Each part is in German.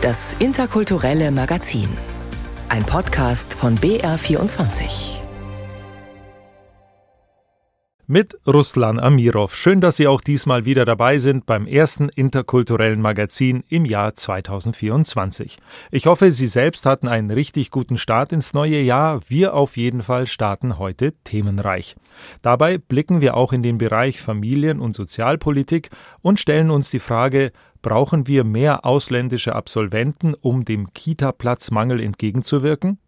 Das interkulturelle Magazin. Ein Podcast von BR24. Mit Ruslan Amirov. Schön, dass Sie auch diesmal wieder dabei sind beim ersten interkulturellen Magazin im Jahr 2024. Ich hoffe, Sie selbst hatten einen richtig guten Start ins neue Jahr. Wir auf jeden Fall starten heute themenreich. Dabei blicken wir auch in den Bereich Familien- und Sozialpolitik und stellen uns die Frage, brauchen wir mehr ausländische Absolventen, um dem Kita-Platzmangel entgegenzuwirken?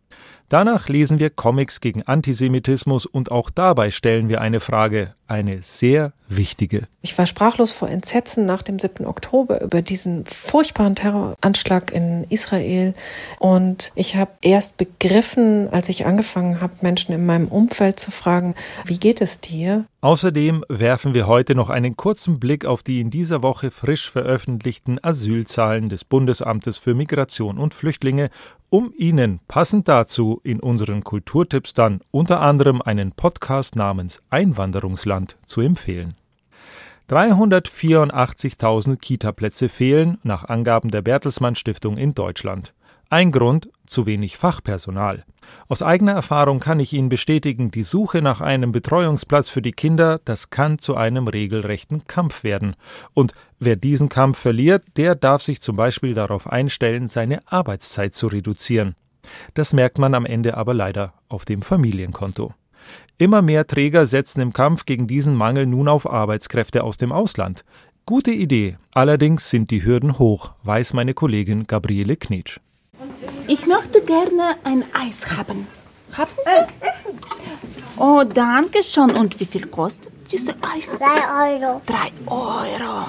Danach lesen wir Comics gegen Antisemitismus und auch dabei stellen wir eine Frage, eine sehr wichtige. Ich war sprachlos vor Entsetzen nach dem 7. Oktober über diesen furchtbaren Terroranschlag in Israel. Und ich habe erst begriffen, als ich angefangen habe, Menschen in meinem Umfeld zu fragen, wie geht es dir? Außerdem werfen wir heute noch einen kurzen Blick auf die in dieser Woche frisch veröffentlichten Asylzahlen des Bundesamtes für Migration und Flüchtlinge, um Ihnen passend dazu in unseren Kulturtipps dann unter anderem einen Podcast namens Einwanderungsland zu empfehlen. 384.000 Kitaplätze fehlen nach Angaben der Bertelsmann Stiftung in Deutschland. Ein Grund zu wenig Fachpersonal. Aus eigener Erfahrung kann ich Ihnen bestätigen, die Suche nach einem Betreuungsplatz für die Kinder, das kann zu einem regelrechten Kampf werden. Und wer diesen Kampf verliert, der darf sich zum Beispiel darauf einstellen, seine Arbeitszeit zu reduzieren. Das merkt man am Ende aber leider auf dem Familienkonto. Immer mehr Träger setzen im Kampf gegen diesen Mangel nun auf Arbeitskräfte aus dem Ausland. Gute Idee, allerdings sind die Hürden hoch, weiß meine Kollegin Gabriele Knitsch. Ich möchte gerne ein Eis haben. Haben Sie? Oh, danke schon. Und wie viel kostet dieses Eis? Drei Euro. Drei Euro.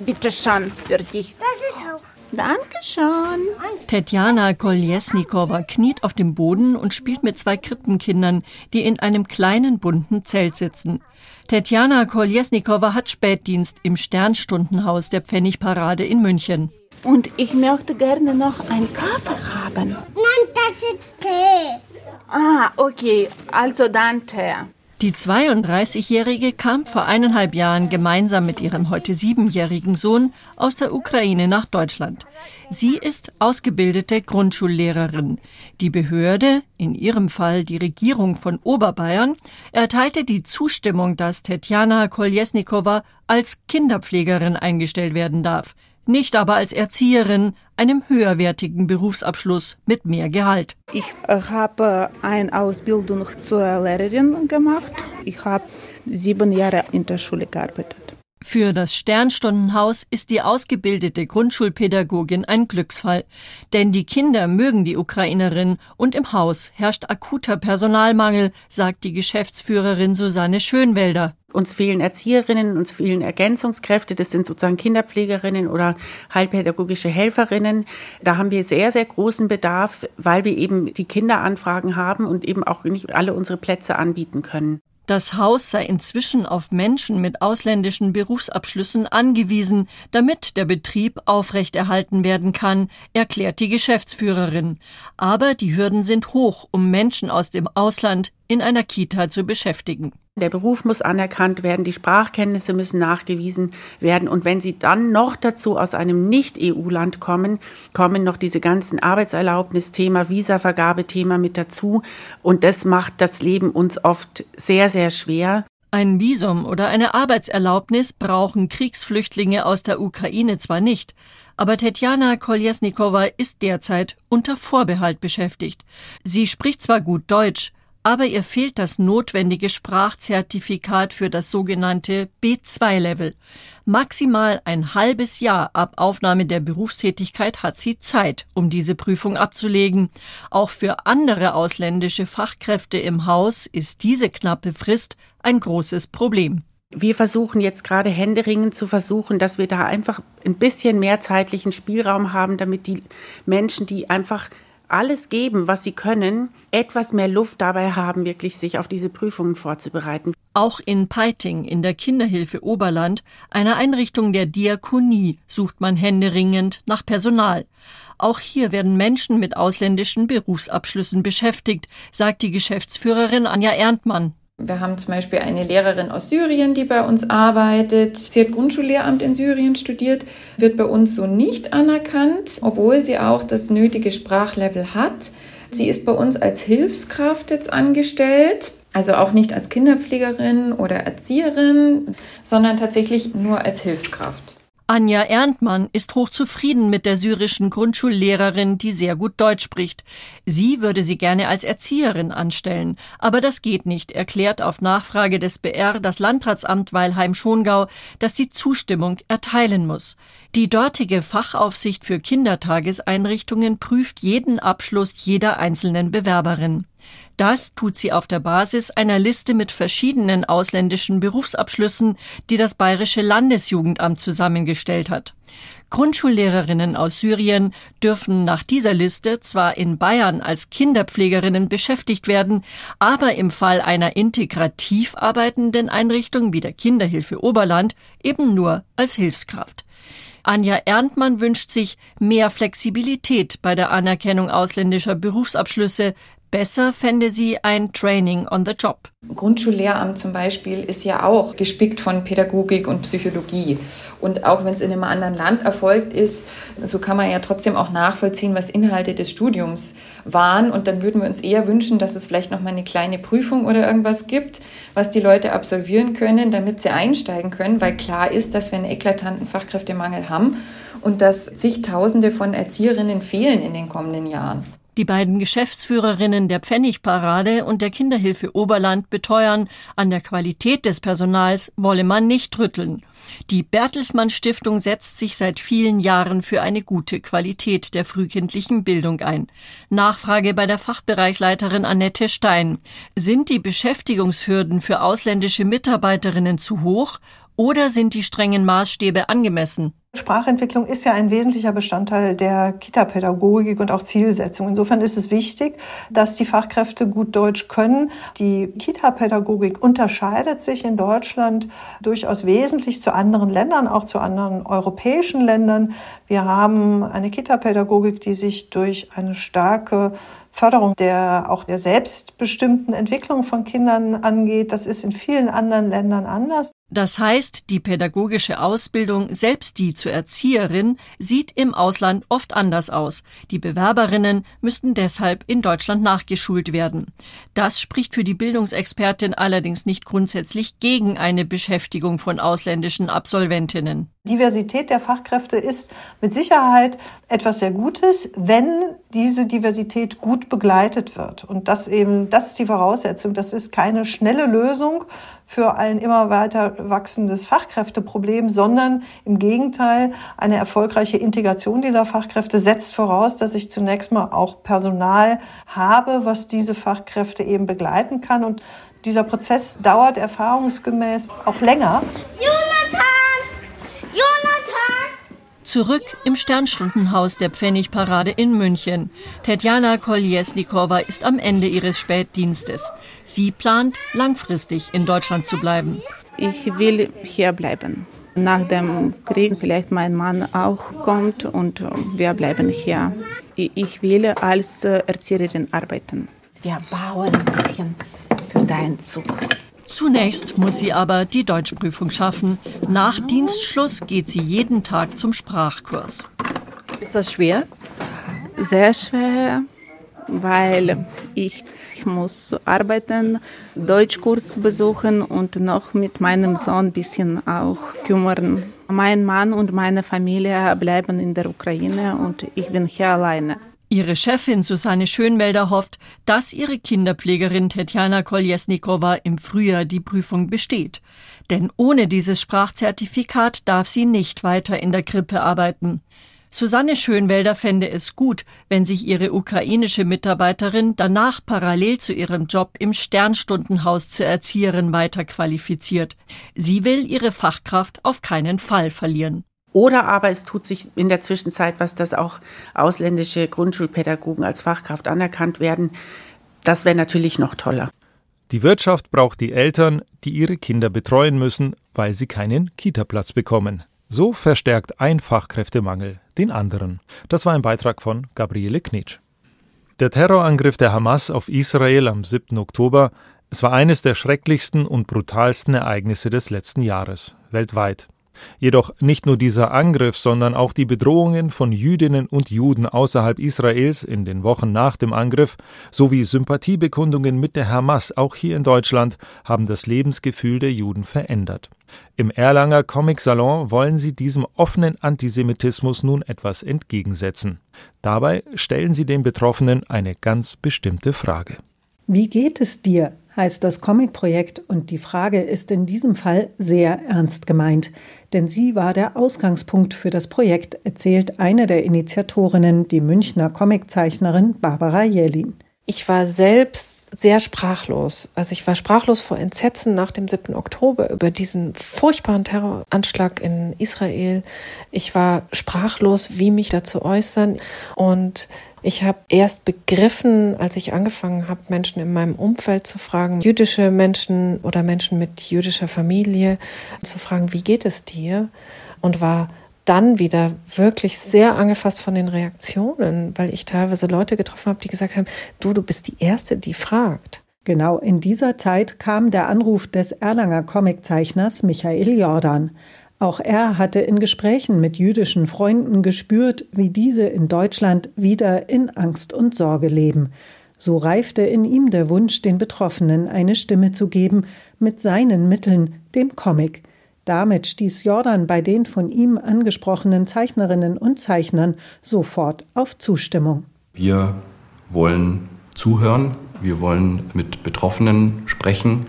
Bitte schon, für dich. Das ist auch. Dankeschön. Tetjana Koljesnikowa kniet auf dem Boden und spielt mit zwei Krippenkindern, die in einem kleinen bunten Zelt sitzen. Tetjana Koljesnikowa hat Spätdienst im Sternstundenhaus der Pfennigparade in München. Und ich möchte gerne noch einen Kaffee haben. Nein, das ist Tee. Ah, okay. Also dann Tee. Die 32-Jährige kam vor eineinhalb Jahren gemeinsam mit ihrem heute siebenjährigen Sohn aus der Ukraine nach Deutschland. Sie ist ausgebildete Grundschullehrerin. Die Behörde, in ihrem Fall die Regierung von Oberbayern, erteilte die Zustimmung, dass Tetjana Koljesnikowa als Kinderpflegerin eingestellt werden darf nicht aber als Erzieherin, einem höherwertigen Berufsabschluss mit mehr Gehalt. Ich habe eine Ausbildung zur Lehrerin gemacht. Ich habe sieben Jahre in der Schule gearbeitet. Für das Sternstundenhaus ist die ausgebildete Grundschulpädagogin ein Glücksfall, denn die Kinder mögen die Ukrainerin und im Haus herrscht akuter Personalmangel, sagt die Geschäftsführerin Susanne Schönwälder. Uns fehlen Erzieherinnen, uns fehlen Ergänzungskräfte, das sind sozusagen Kinderpflegerinnen oder heilpädagogische Helferinnen. Da haben wir sehr, sehr großen Bedarf, weil wir eben die Kinderanfragen haben und eben auch nicht alle unsere Plätze anbieten können. Das Haus sei inzwischen auf Menschen mit ausländischen Berufsabschlüssen angewiesen, damit der Betrieb aufrechterhalten werden kann, erklärt die Geschäftsführerin. Aber die Hürden sind hoch, um Menschen aus dem Ausland in einer Kita zu beschäftigen. Der Beruf muss anerkannt werden, die Sprachkenntnisse müssen nachgewiesen werden. Und wenn Sie dann noch dazu aus einem Nicht-EU-Land kommen, kommen noch diese ganzen Arbeitserlaubnisthema, Visavergabethema mit dazu. Und das macht das Leben uns oft sehr, sehr schwer. Ein Visum oder eine Arbeitserlaubnis brauchen Kriegsflüchtlinge aus der Ukraine zwar nicht, aber Tetjana Koljesnikowa ist derzeit unter Vorbehalt beschäftigt. Sie spricht zwar gut Deutsch, aber ihr fehlt das notwendige Sprachzertifikat für das sogenannte B2-Level. Maximal ein halbes Jahr ab Aufnahme der Berufstätigkeit hat sie Zeit, um diese Prüfung abzulegen. Auch für andere ausländische Fachkräfte im Haus ist diese knappe Frist ein großes Problem. Wir versuchen jetzt gerade händeringend zu versuchen, dass wir da einfach ein bisschen mehr zeitlichen Spielraum haben, damit die Menschen, die einfach alles geben, was sie können, etwas mehr Luft dabei haben, wirklich sich auf diese Prüfungen vorzubereiten. Auch in Peiting in der Kinderhilfe Oberland, einer Einrichtung der Diakonie, sucht man händeringend nach Personal. Auch hier werden Menschen mit ausländischen Berufsabschlüssen beschäftigt, sagt die Geschäftsführerin Anja Erntmann. Wir haben zum Beispiel eine Lehrerin aus Syrien, die bei uns arbeitet. Sie hat Grundschullehramt in Syrien studiert, wird bei uns so nicht anerkannt, obwohl sie auch das nötige Sprachlevel hat. Sie ist bei uns als Hilfskraft jetzt angestellt. Also auch nicht als Kinderpflegerin oder Erzieherin, sondern tatsächlich nur als Hilfskraft. Anja Erntmann ist hochzufrieden mit der syrischen Grundschullehrerin, die sehr gut Deutsch spricht. Sie würde sie gerne als Erzieherin anstellen. Aber das geht nicht, erklärt auf Nachfrage des BR das Landratsamt Weilheim-Schongau, das die Zustimmung erteilen muss. Die dortige Fachaufsicht für Kindertageseinrichtungen prüft jeden Abschluss jeder einzelnen Bewerberin. Das tut sie auf der Basis einer Liste mit verschiedenen ausländischen Berufsabschlüssen, die das Bayerische Landesjugendamt zusammengestellt hat. Grundschullehrerinnen aus Syrien dürfen nach dieser Liste zwar in Bayern als Kinderpflegerinnen beschäftigt werden, aber im Fall einer integrativ arbeitenden Einrichtung wie der Kinderhilfe Oberland eben nur als Hilfskraft. Anja Erntmann wünscht sich mehr Flexibilität bei der Anerkennung ausländischer Berufsabschlüsse, Besser fände sie ein Training on the Job. Grundschullehramt zum Beispiel ist ja auch gespickt von Pädagogik und Psychologie. Und auch wenn es in einem anderen Land erfolgt ist, so kann man ja trotzdem auch nachvollziehen, was Inhalte des Studiums waren. Und dann würden wir uns eher wünschen, dass es vielleicht noch mal eine kleine Prüfung oder irgendwas gibt, was die Leute absolvieren können, damit sie einsteigen können. Weil klar ist, dass wir einen eklatanten Fachkräftemangel haben und dass zigtausende von Erzieherinnen fehlen in den kommenden Jahren. Die beiden Geschäftsführerinnen der Pfennigparade und der Kinderhilfe Oberland beteuern, an der Qualität des Personals wolle man nicht rütteln. Die Bertelsmann Stiftung setzt sich seit vielen Jahren für eine gute Qualität der frühkindlichen Bildung ein. Nachfrage bei der Fachbereichsleiterin Annette Stein. Sind die Beschäftigungshürden für ausländische Mitarbeiterinnen zu hoch oder sind die strengen Maßstäbe angemessen? Sprachentwicklung ist ja ein wesentlicher Bestandteil der Kita-Pädagogik und auch Zielsetzung. Insofern ist es wichtig, dass die Fachkräfte gut Deutsch können. Die Kita-Pädagogik unterscheidet sich in Deutschland durchaus wesentlich zu anderen Ländern, auch zu anderen europäischen Ländern. Wir haben eine Kita-Pädagogik, die sich durch eine starke Förderung der auch der selbstbestimmten Entwicklung von Kindern angeht. Das ist in vielen anderen Ländern anders. Das heißt, die pädagogische Ausbildung, selbst die zur Erzieherin, sieht im Ausland oft anders aus. Die Bewerberinnen müssten deshalb in Deutschland nachgeschult werden. Das spricht für die Bildungsexpertin allerdings nicht grundsätzlich gegen eine Beschäftigung von ausländischen Absolventinnen. Diversität der Fachkräfte ist mit Sicherheit etwas sehr Gutes, wenn diese Diversität gut begleitet wird. Und das eben, das ist die Voraussetzung. Das ist keine schnelle Lösung für ein immer weiter wachsendes Fachkräfteproblem, sondern im Gegenteil, eine erfolgreiche Integration dieser Fachkräfte setzt voraus, dass ich zunächst mal auch Personal habe, was diese Fachkräfte eben begleiten kann. Und dieser Prozess dauert erfahrungsgemäß auch länger. Jonathan! Zurück im Sternstundenhaus der Pfennigparade in München. Tetjana Koljesnikova ist am Ende ihres Spätdienstes. Sie plant, langfristig in Deutschland zu bleiben. Ich will hier bleiben. Nach dem Krieg vielleicht mein Mann auch kommt und wir bleiben hier. Ich will als Erzieherin arbeiten. Wir bauen ein bisschen für deinen Zug. Zunächst muss sie aber die Deutschprüfung schaffen. Nach Dienstschluss geht sie jeden Tag zum Sprachkurs. Ist das schwer? Sehr schwer, weil ich, ich muss arbeiten, Deutschkurs besuchen und noch mit meinem Sohn ein bisschen auch kümmern. Mein Mann und meine Familie bleiben in der Ukraine und ich bin hier alleine. Ihre Chefin Susanne Schönwelder hofft, dass ihre Kinderpflegerin Tetjana Koljesnikova im Frühjahr die Prüfung besteht. Denn ohne dieses Sprachzertifikat darf sie nicht weiter in der Krippe arbeiten. Susanne Schönwelder fände es gut, wenn sich ihre ukrainische Mitarbeiterin danach parallel zu ihrem Job im Sternstundenhaus zur Erzieherin weiterqualifiziert. Sie will ihre Fachkraft auf keinen Fall verlieren. Oder aber es tut sich in der Zwischenzeit was, dass auch ausländische Grundschulpädagogen als Fachkraft anerkannt werden. Das wäre natürlich noch toller. Die Wirtschaft braucht die Eltern, die ihre Kinder betreuen müssen, weil sie keinen Kitaplatz bekommen. So verstärkt ein Fachkräftemangel den anderen. Das war ein Beitrag von Gabriele Knitsch. Der Terrorangriff der Hamas auf Israel am 7. Oktober Es war eines der schrecklichsten und brutalsten Ereignisse des letzten Jahres, weltweit. Jedoch nicht nur dieser Angriff, sondern auch die Bedrohungen von Jüdinnen und Juden außerhalb Israels in den Wochen nach dem Angriff sowie Sympathiebekundungen mit der Hamas auch hier in Deutschland haben das Lebensgefühl der Juden verändert. Im Erlanger Comic Salon wollen sie diesem offenen Antisemitismus nun etwas entgegensetzen. Dabei stellen sie den Betroffenen eine ganz bestimmte Frage. Wie geht es dir? Heißt das Comicprojekt und die Frage ist in diesem Fall sehr ernst gemeint, denn sie war der Ausgangspunkt für das Projekt, erzählt eine der Initiatorinnen, die Münchner Comiczeichnerin Barbara Jelin. Ich war selbst sehr sprachlos. Also ich war sprachlos vor Entsetzen nach dem 7. Oktober über diesen furchtbaren Terroranschlag in Israel. Ich war sprachlos, wie mich dazu äußern. Und ich habe erst begriffen, als ich angefangen habe, Menschen in meinem Umfeld zu fragen, jüdische Menschen oder Menschen mit jüdischer Familie, zu fragen, wie geht es dir? Und war dann wieder wirklich sehr angefasst von den Reaktionen, weil ich teilweise Leute getroffen habe, die gesagt haben, du, du bist die Erste, die fragt. Genau in dieser Zeit kam der Anruf des Erlanger Comiczeichners Michael Jordan. Auch er hatte in Gesprächen mit jüdischen Freunden gespürt, wie diese in Deutschland wieder in Angst und Sorge leben. So reifte in ihm der Wunsch, den Betroffenen eine Stimme zu geben, mit seinen Mitteln, dem Comic. Damit stieß Jordan bei den von ihm angesprochenen Zeichnerinnen und Zeichnern sofort auf Zustimmung. Wir wollen zuhören, wir wollen mit Betroffenen sprechen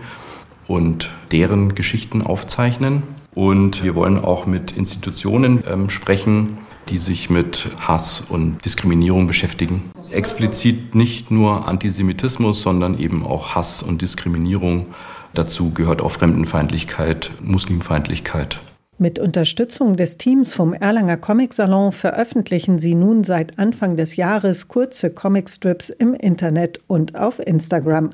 und deren Geschichten aufzeichnen. Und wir wollen auch mit Institutionen ähm, sprechen, die sich mit Hass und Diskriminierung beschäftigen. Explizit nicht nur Antisemitismus, sondern eben auch Hass und Diskriminierung Dazu gehört auch Fremdenfeindlichkeit, Muslimfeindlichkeit. Mit Unterstützung des Teams vom Erlanger Comic Salon veröffentlichen sie nun seit Anfang des Jahres kurze Comicstrips im Internet und auf Instagram.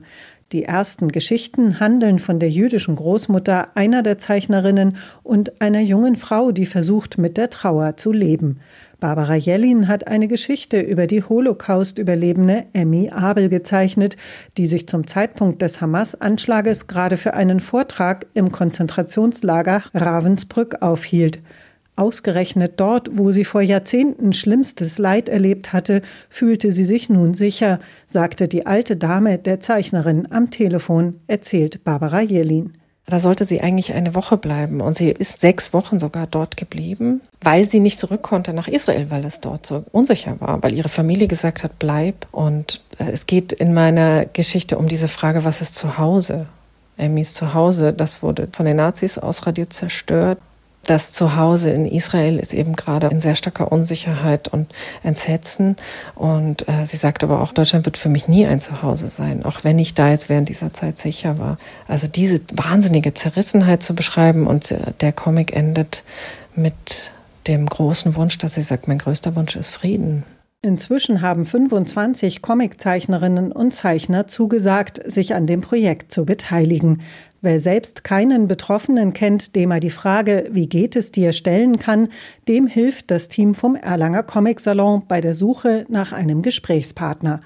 Die ersten Geschichten handeln von der jüdischen Großmutter einer der Zeichnerinnen und einer jungen Frau, die versucht, mit der Trauer zu leben. Barbara Jellin hat eine Geschichte über die Holocaust-Überlebende Emmy Abel gezeichnet, die sich zum Zeitpunkt des Hamas-Anschlages gerade für einen Vortrag im Konzentrationslager Ravensbrück aufhielt. Ausgerechnet dort, wo sie vor Jahrzehnten schlimmstes Leid erlebt hatte, fühlte sie sich nun sicher, sagte die alte Dame der Zeichnerin am Telefon, erzählt Barbara Jelin. Da sollte sie eigentlich eine Woche bleiben und sie ist sechs Wochen sogar dort geblieben, weil sie nicht zurück konnte nach Israel, weil es dort so unsicher war, weil ihre Familie gesagt hat, bleib. Und äh, es geht in meiner Geschichte um diese Frage, was ist zu Hause? Emmys Zuhause, das wurde von den Nazis ausradiert zerstört das Zuhause in Israel ist eben gerade in sehr starker Unsicherheit und Entsetzen. Und äh, sie sagt aber auch, Deutschland wird für mich nie ein Zuhause sein, auch wenn ich da jetzt während dieser Zeit sicher war. Also diese wahnsinnige Zerrissenheit zu beschreiben und äh, der Comic endet mit dem großen Wunsch, dass sie sagt, mein größter Wunsch ist Frieden. Inzwischen haben 25 Comiczeichnerinnen und Zeichner zugesagt, sich an dem Projekt zu beteiligen. Wer selbst keinen Betroffenen kennt, dem er die Frage, wie geht es dir, stellen kann, dem hilft das Team vom Erlanger Comic Salon bei der Suche nach einem Gesprächspartner.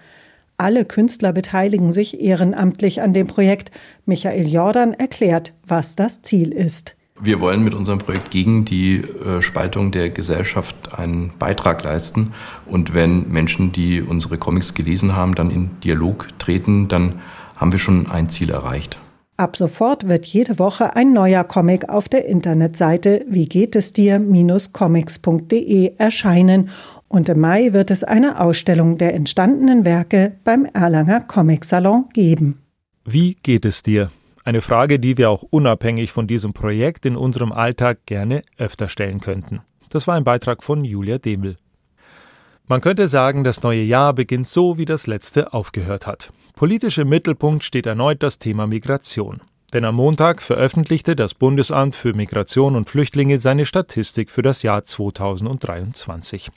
Alle Künstler beteiligen sich ehrenamtlich an dem Projekt. Michael Jordan erklärt, was das Ziel ist. Wir wollen mit unserem Projekt gegen die äh, Spaltung der Gesellschaft einen Beitrag leisten. Und wenn Menschen, die unsere Comics gelesen haben, dann in Dialog treten, dann haben wir schon ein Ziel erreicht. Ab sofort wird jede Woche ein neuer Comic auf der Internetseite wie geht es dir-comics.de erscheinen und im Mai wird es eine Ausstellung der entstandenen Werke beim Erlanger Comic Salon geben. Wie geht es dir? Eine Frage, die wir auch unabhängig von diesem Projekt in unserem Alltag gerne öfter stellen könnten. Das war ein Beitrag von Julia Demel. Man könnte sagen, das neue Jahr beginnt so, wie das letzte aufgehört hat. Politisch im Mittelpunkt steht erneut das Thema Migration. Denn am Montag veröffentlichte das Bundesamt für Migration und Flüchtlinge seine Statistik für das Jahr 2023.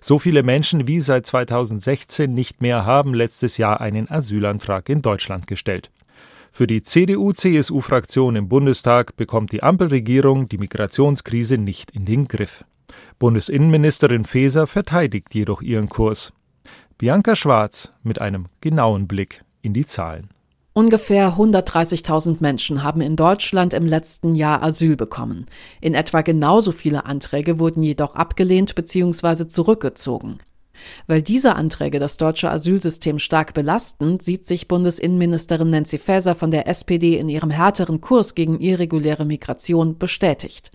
So viele Menschen wie seit 2016 nicht mehr haben letztes Jahr einen Asylantrag in Deutschland gestellt. Für die CDU-CSU-Fraktion im Bundestag bekommt die Ampelregierung die Migrationskrise nicht in den Griff. Bundesinnenministerin Faeser verteidigt jedoch ihren Kurs. Bianca Schwarz mit einem genauen Blick in die Zahlen. Ungefähr 130.000 Menschen haben in Deutschland im letzten Jahr Asyl bekommen. In etwa genauso viele Anträge wurden jedoch abgelehnt bzw. zurückgezogen. Weil diese Anträge das deutsche Asylsystem stark belasten, sieht sich Bundesinnenministerin Nancy Faeser von der SPD in ihrem härteren Kurs gegen irreguläre Migration bestätigt.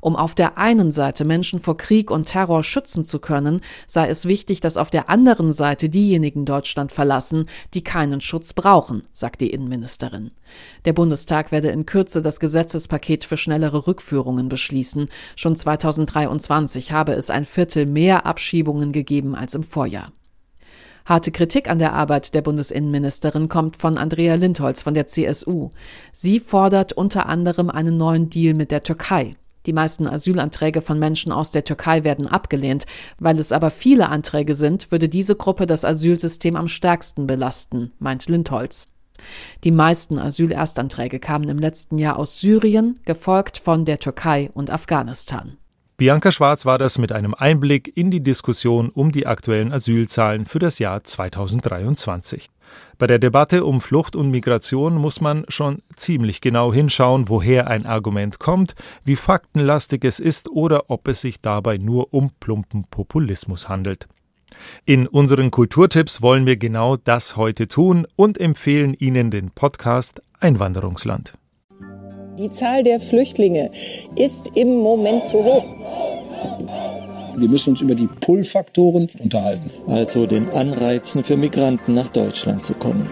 Um auf der einen Seite Menschen vor Krieg und Terror schützen zu können, sei es wichtig, dass auf der anderen Seite diejenigen Deutschland verlassen, die keinen Schutz brauchen, sagt die Innenministerin. Der Bundestag werde in Kürze das Gesetzespaket für schnellere Rückführungen beschließen. Schon 2023 habe es ein Viertel mehr Abschiebungen gegeben als im Vorjahr. Harte Kritik an der Arbeit der Bundesinnenministerin kommt von Andrea Lindholz von der CSU. Sie fordert unter anderem einen neuen Deal mit der Türkei. Die meisten Asylanträge von Menschen aus der Türkei werden abgelehnt. Weil es aber viele Anträge sind, würde diese Gruppe das Asylsystem am stärksten belasten, meint Lindholz. Die meisten Asylerstanträge kamen im letzten Jahr aus Syrien, gefolgt von der Türkei und Afghanistan. Bianca Schwarz war das mit einem Einblick in die Diskussion um die aktuellen Asylzahlen für das Jahr 2023. Bei der Debatte um Flucht und Migration muss man schon ziemlich genau hinschauen, woher ein Argument kommt, wie faktenlastig es ist oder ob es sich dabei nur um plumpen Populismus handelt. In unseren Kulturtipps wollen wir genau das heute tun und empfehlen Ihnen den Podcast Einwanderungsland. Die Zahl der Flüchtlinge ist im Moment zu hoch. Wir müssen uns über die Pull-Faktoren unterhalten. Also den Anreizen für Migranten nach Deutschland zu kommen.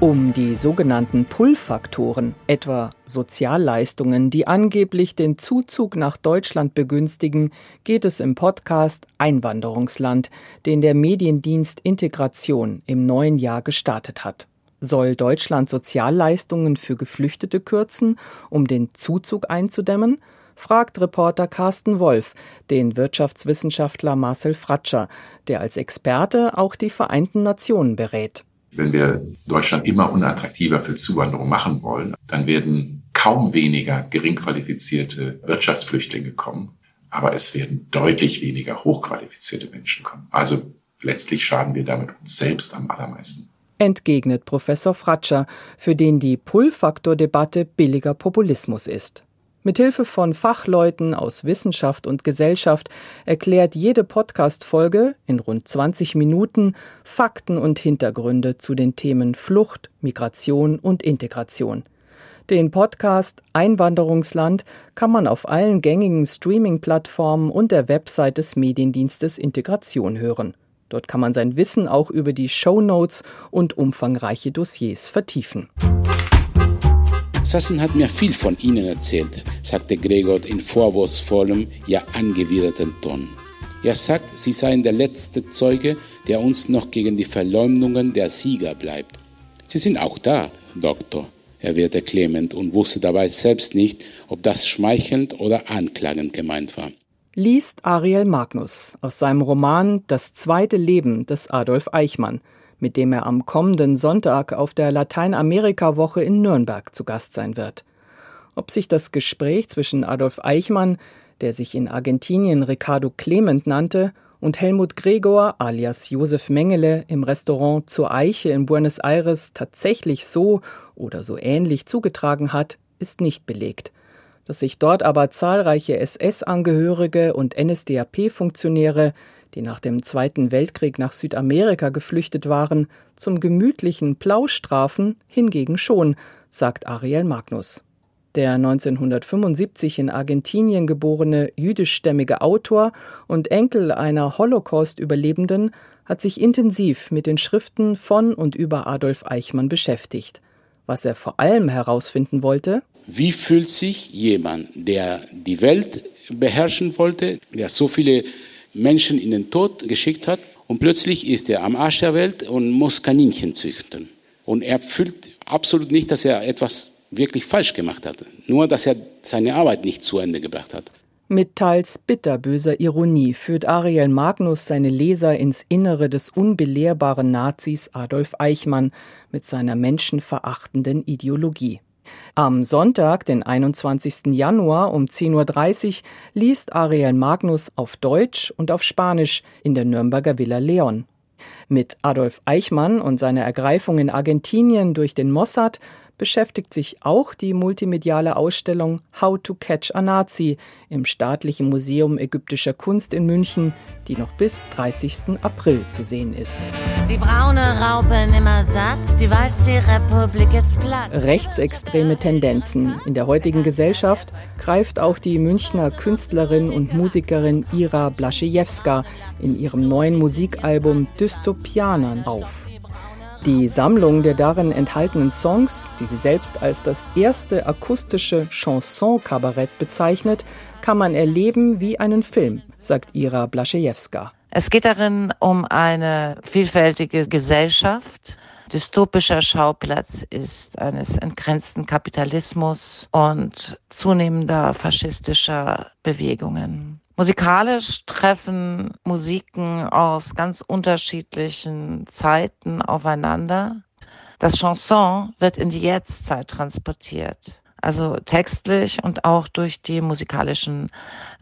Um die sogenannten Pull-Faktoren, etwa Sozialleistungen, die angeblich den Zuzug nach Deutschland begünstigen, geht es im Podcast Einwanderungsland, den der Mediendienst Integration im neuen Jahr gestartet hat. Soll Deutschland Sozialleistungen für Geflüchtete kürzen, um den Zuzug einzudämmen? fragt Reporter Carsten Wolf den Wirtschaftswissenschaftler Marcel Fratscher, der als Experte auch die Vereinten Nationen berät. Wenn wir Deutschland immer unattraktiver für Zuwanderung machen wollen, dann werden kaum weniger gering qualifizierte Wirtschaftsflüchtlinge kommen, aber es werden deutlich weniger hochqualifizierte Menschen kommen. Also letztlich schaden wir damit uns selbst am allermeisten. Entgegnet Professor Fratscher, für den die Pull-Faktor-Debatte billiger Populismus ist. Mithilfe von Fachleuten aus Wissenschaft und Gesellschaft erklärt jede Podcast-Folge in rund 20 Minuten Fakten und Hintergründe zu den Themen Flucht, Migration und Integration. Den Podcast Einwanderungsland kann man auf allen gängigen Streaming-Plattformen und der Website des Mediendienstes Integration hören. Dort kann man sein Wissen auch über die Show Notes und umfangreiche Dossiers vertiefen. Sassen hat mir viel von Ihnen erzählt, sagte Gregor in vorwurfsvollem, ja angewiderten Ton. Er sagt, Sie seien der letzte Zeuge, der uns noch gegen die Verleumdungen der Sieger bleibt. Sie sind auch da, Doktor, erwiderte Clement und wusste dabei selbst nicht, ob das schmeichelnd oder anklagend gemeint war. Liest Ariel Magnus aus seinem Roman Das zweite Leben des Adolf Eichmann – mit dem er am kommenden Sonntag auf der Lateinamerika-Woche in Nürnberg zu Gast sein wird. Ob sich das Gespräch zwischen Adolf Eichmann, der sich in Argentinien Ricardo Clement nannte, und Helmut Gregor alias Josef Mengele im Restaurant zur Eiche in Buenos Aires tatsächlich so oder so ähnlich zugetragen hat, ist nicht belegt. Dass sich dort aber zahlreiche SS-Angehörige und NSDAP-Funktionäre die nach dem Zweiten Weltkrieg nach Südamerika geflüchtet waren, zum gemütlichen Plausch trafen, hingegen schon, sagt Ariel Magnus. Der 1975 in Argentinien geborene jüdischstämmige Autor und Enkel einer Holocaust-Überlebenden hat sich intensiv mit den Schriften von und über Adolf Eichmann beschäftigt. Was er vor allem herausfinden wollte, wie fühlt sich jemand, der die Welt beherrschen wollte, der so viele Menschen in den Tod geschickt hat und plötzlich ist er am Arsch der Welt und muss Kaninchen züchten. Und er fühlt absolut nicht, dass er etwas wirklich falsch gemacht hat, nur dass er seine Arbeit nicht zu Ende gebracht hat. Mit teils bitterböser Ironie führt Ariel Magnus seine Leser ins Innere des unbelehrbaren Nazis Adolf Eichmann mit seiner menschenverachtenden Ideologie. Am Sonntag, den 21. Januar um 10.30 Uhr, liest Ariel Magnus auf Deutsch und auf Spanisch in der Nürnberger Villa Leon. Mit Adolf Eichmann und seiner Ergreifung in Argentinien durch den Mossad beschäftigt sich auch die multimediale Ausstellung How to Catch a Nazi im Staatlichen Museum ägyptischer Kunst in München, die noch bis 30. April zu sehen ist. Die braune Raupe nimmer satt, die walzt die Republik jetzt platt. Rechtsextreme Tendenzen in der heutigen Gesellschaft greift auch die Münchner Künstlerin und Musikerin Ira Blaschejewska in ihrem neuen Musikalbum Dystopianern auf. Die Sammlung der darin enthaltenen Songs, die sie selbst als das erste akustische Chanson-Kabarett bezeichnet, kann man erleben wie einen Film, sagt Ira Blaschejewska. Es geht darin um eine vielfältige Gesellschaft. Dystopischer Schauplatz ist eines entgrenzten Kapitalismus und zunehmender faschistischer Bewegungen. Musikalisch treffen Musiken aus ganz unterschiedlichen Zeiten aufeinander. Das Chanson wird in die Jetztzeit transportiert. Also textlich und auch durch die musikalischen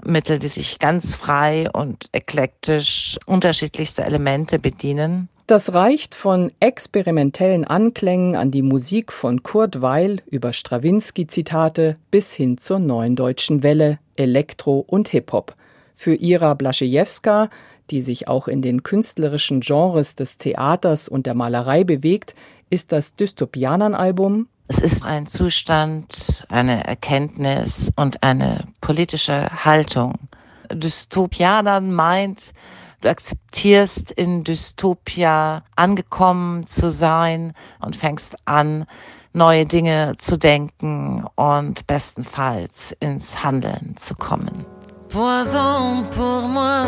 Mittel, die sich ganz frei und eklektisch unterschiedlichste Elemente bedienen. Das reicht von experimentellen Anklängen an die Musik von Kurt Weil über Strawinski-Zitate bis hin zur neuen deutschen Welle, Elektro und Hip-Hop. Für Ira Blaschejewska, die sich auch in den künstlerischen Genres des Theaters und der Malerei bewegt, ist das Dystopianern-Album es ist ein Zustand, eine Erkenntnis und eine politische Haltung. Dystopianern meint, du akzeptierst in Dystopia angekommen zu sein und fängst an, neue Dinge zu denken und bestenfalls ins Handeln zu kommen. Poison pour moi,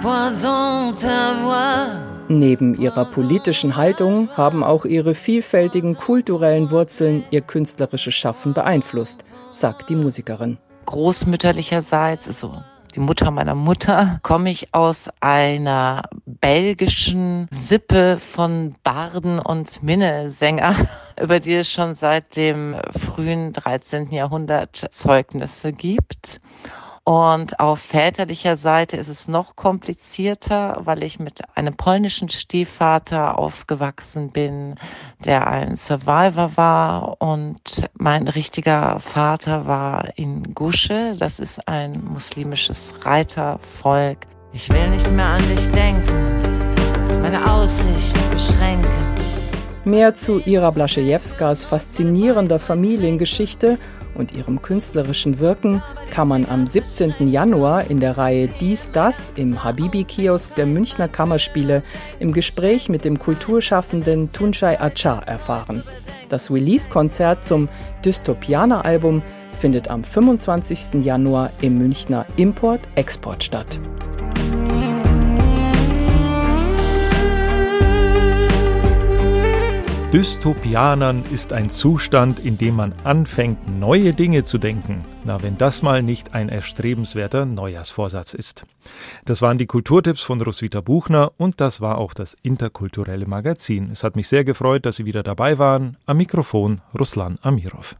poison ta voix. Neben ihrer politischen Haltung haben auch ihre vielfältigen kulturellen Wurzeln ihr künstlerisches Schaffen beeinflusst, sagt die Musikerin. Großmütterlicherseits, also die Mutter meiner Mutter, komme ich aus einer belgischen Sippe von Barden und Minnesänger, über die es schon seit dem frühen 13. Jahrhundert Zeugnisse gibt. Und auf väterlicher Seite ist es noch komplizierter, weil ich mit einem polnischen Stiefvater aufgewachsen bin, der ein Survivor war. Und mein richtiger Vater war in Gusche. Das ist ein muslimisches Reitervolk. Ich will nicht mehr an dich denken, meine Aussicht beschränken. Mehr zu Ira Blaschejewskas faszinierender Familiengeschichte und ihrem künstlerischen Wirken kann man am 17. Januar in der Reihe Dies, Das im Habibi-Kiosk der Münchner Kammerspiele im Gespräch mit dem Kulturschaffenden Tunçay Achar erfahren. Das Release-Konzert zum Dystopianer-Album findet am 25. Januar im Münchner Import-Export statt. Dystopianern ist ein Zustand, in dem man anfängt, neue Dinge zu denken. Na, wenn das mal nicht ein erstrebenswerter Neujahrsvorsatz ist. Das waren die Kulturtipps von Roswitha Buchner und das war auch das interkulturelle Magazin. Es hat mich sehr gefreut, dass Sie wieder dabei waren. Am Mikrofon Ruslan Amirov.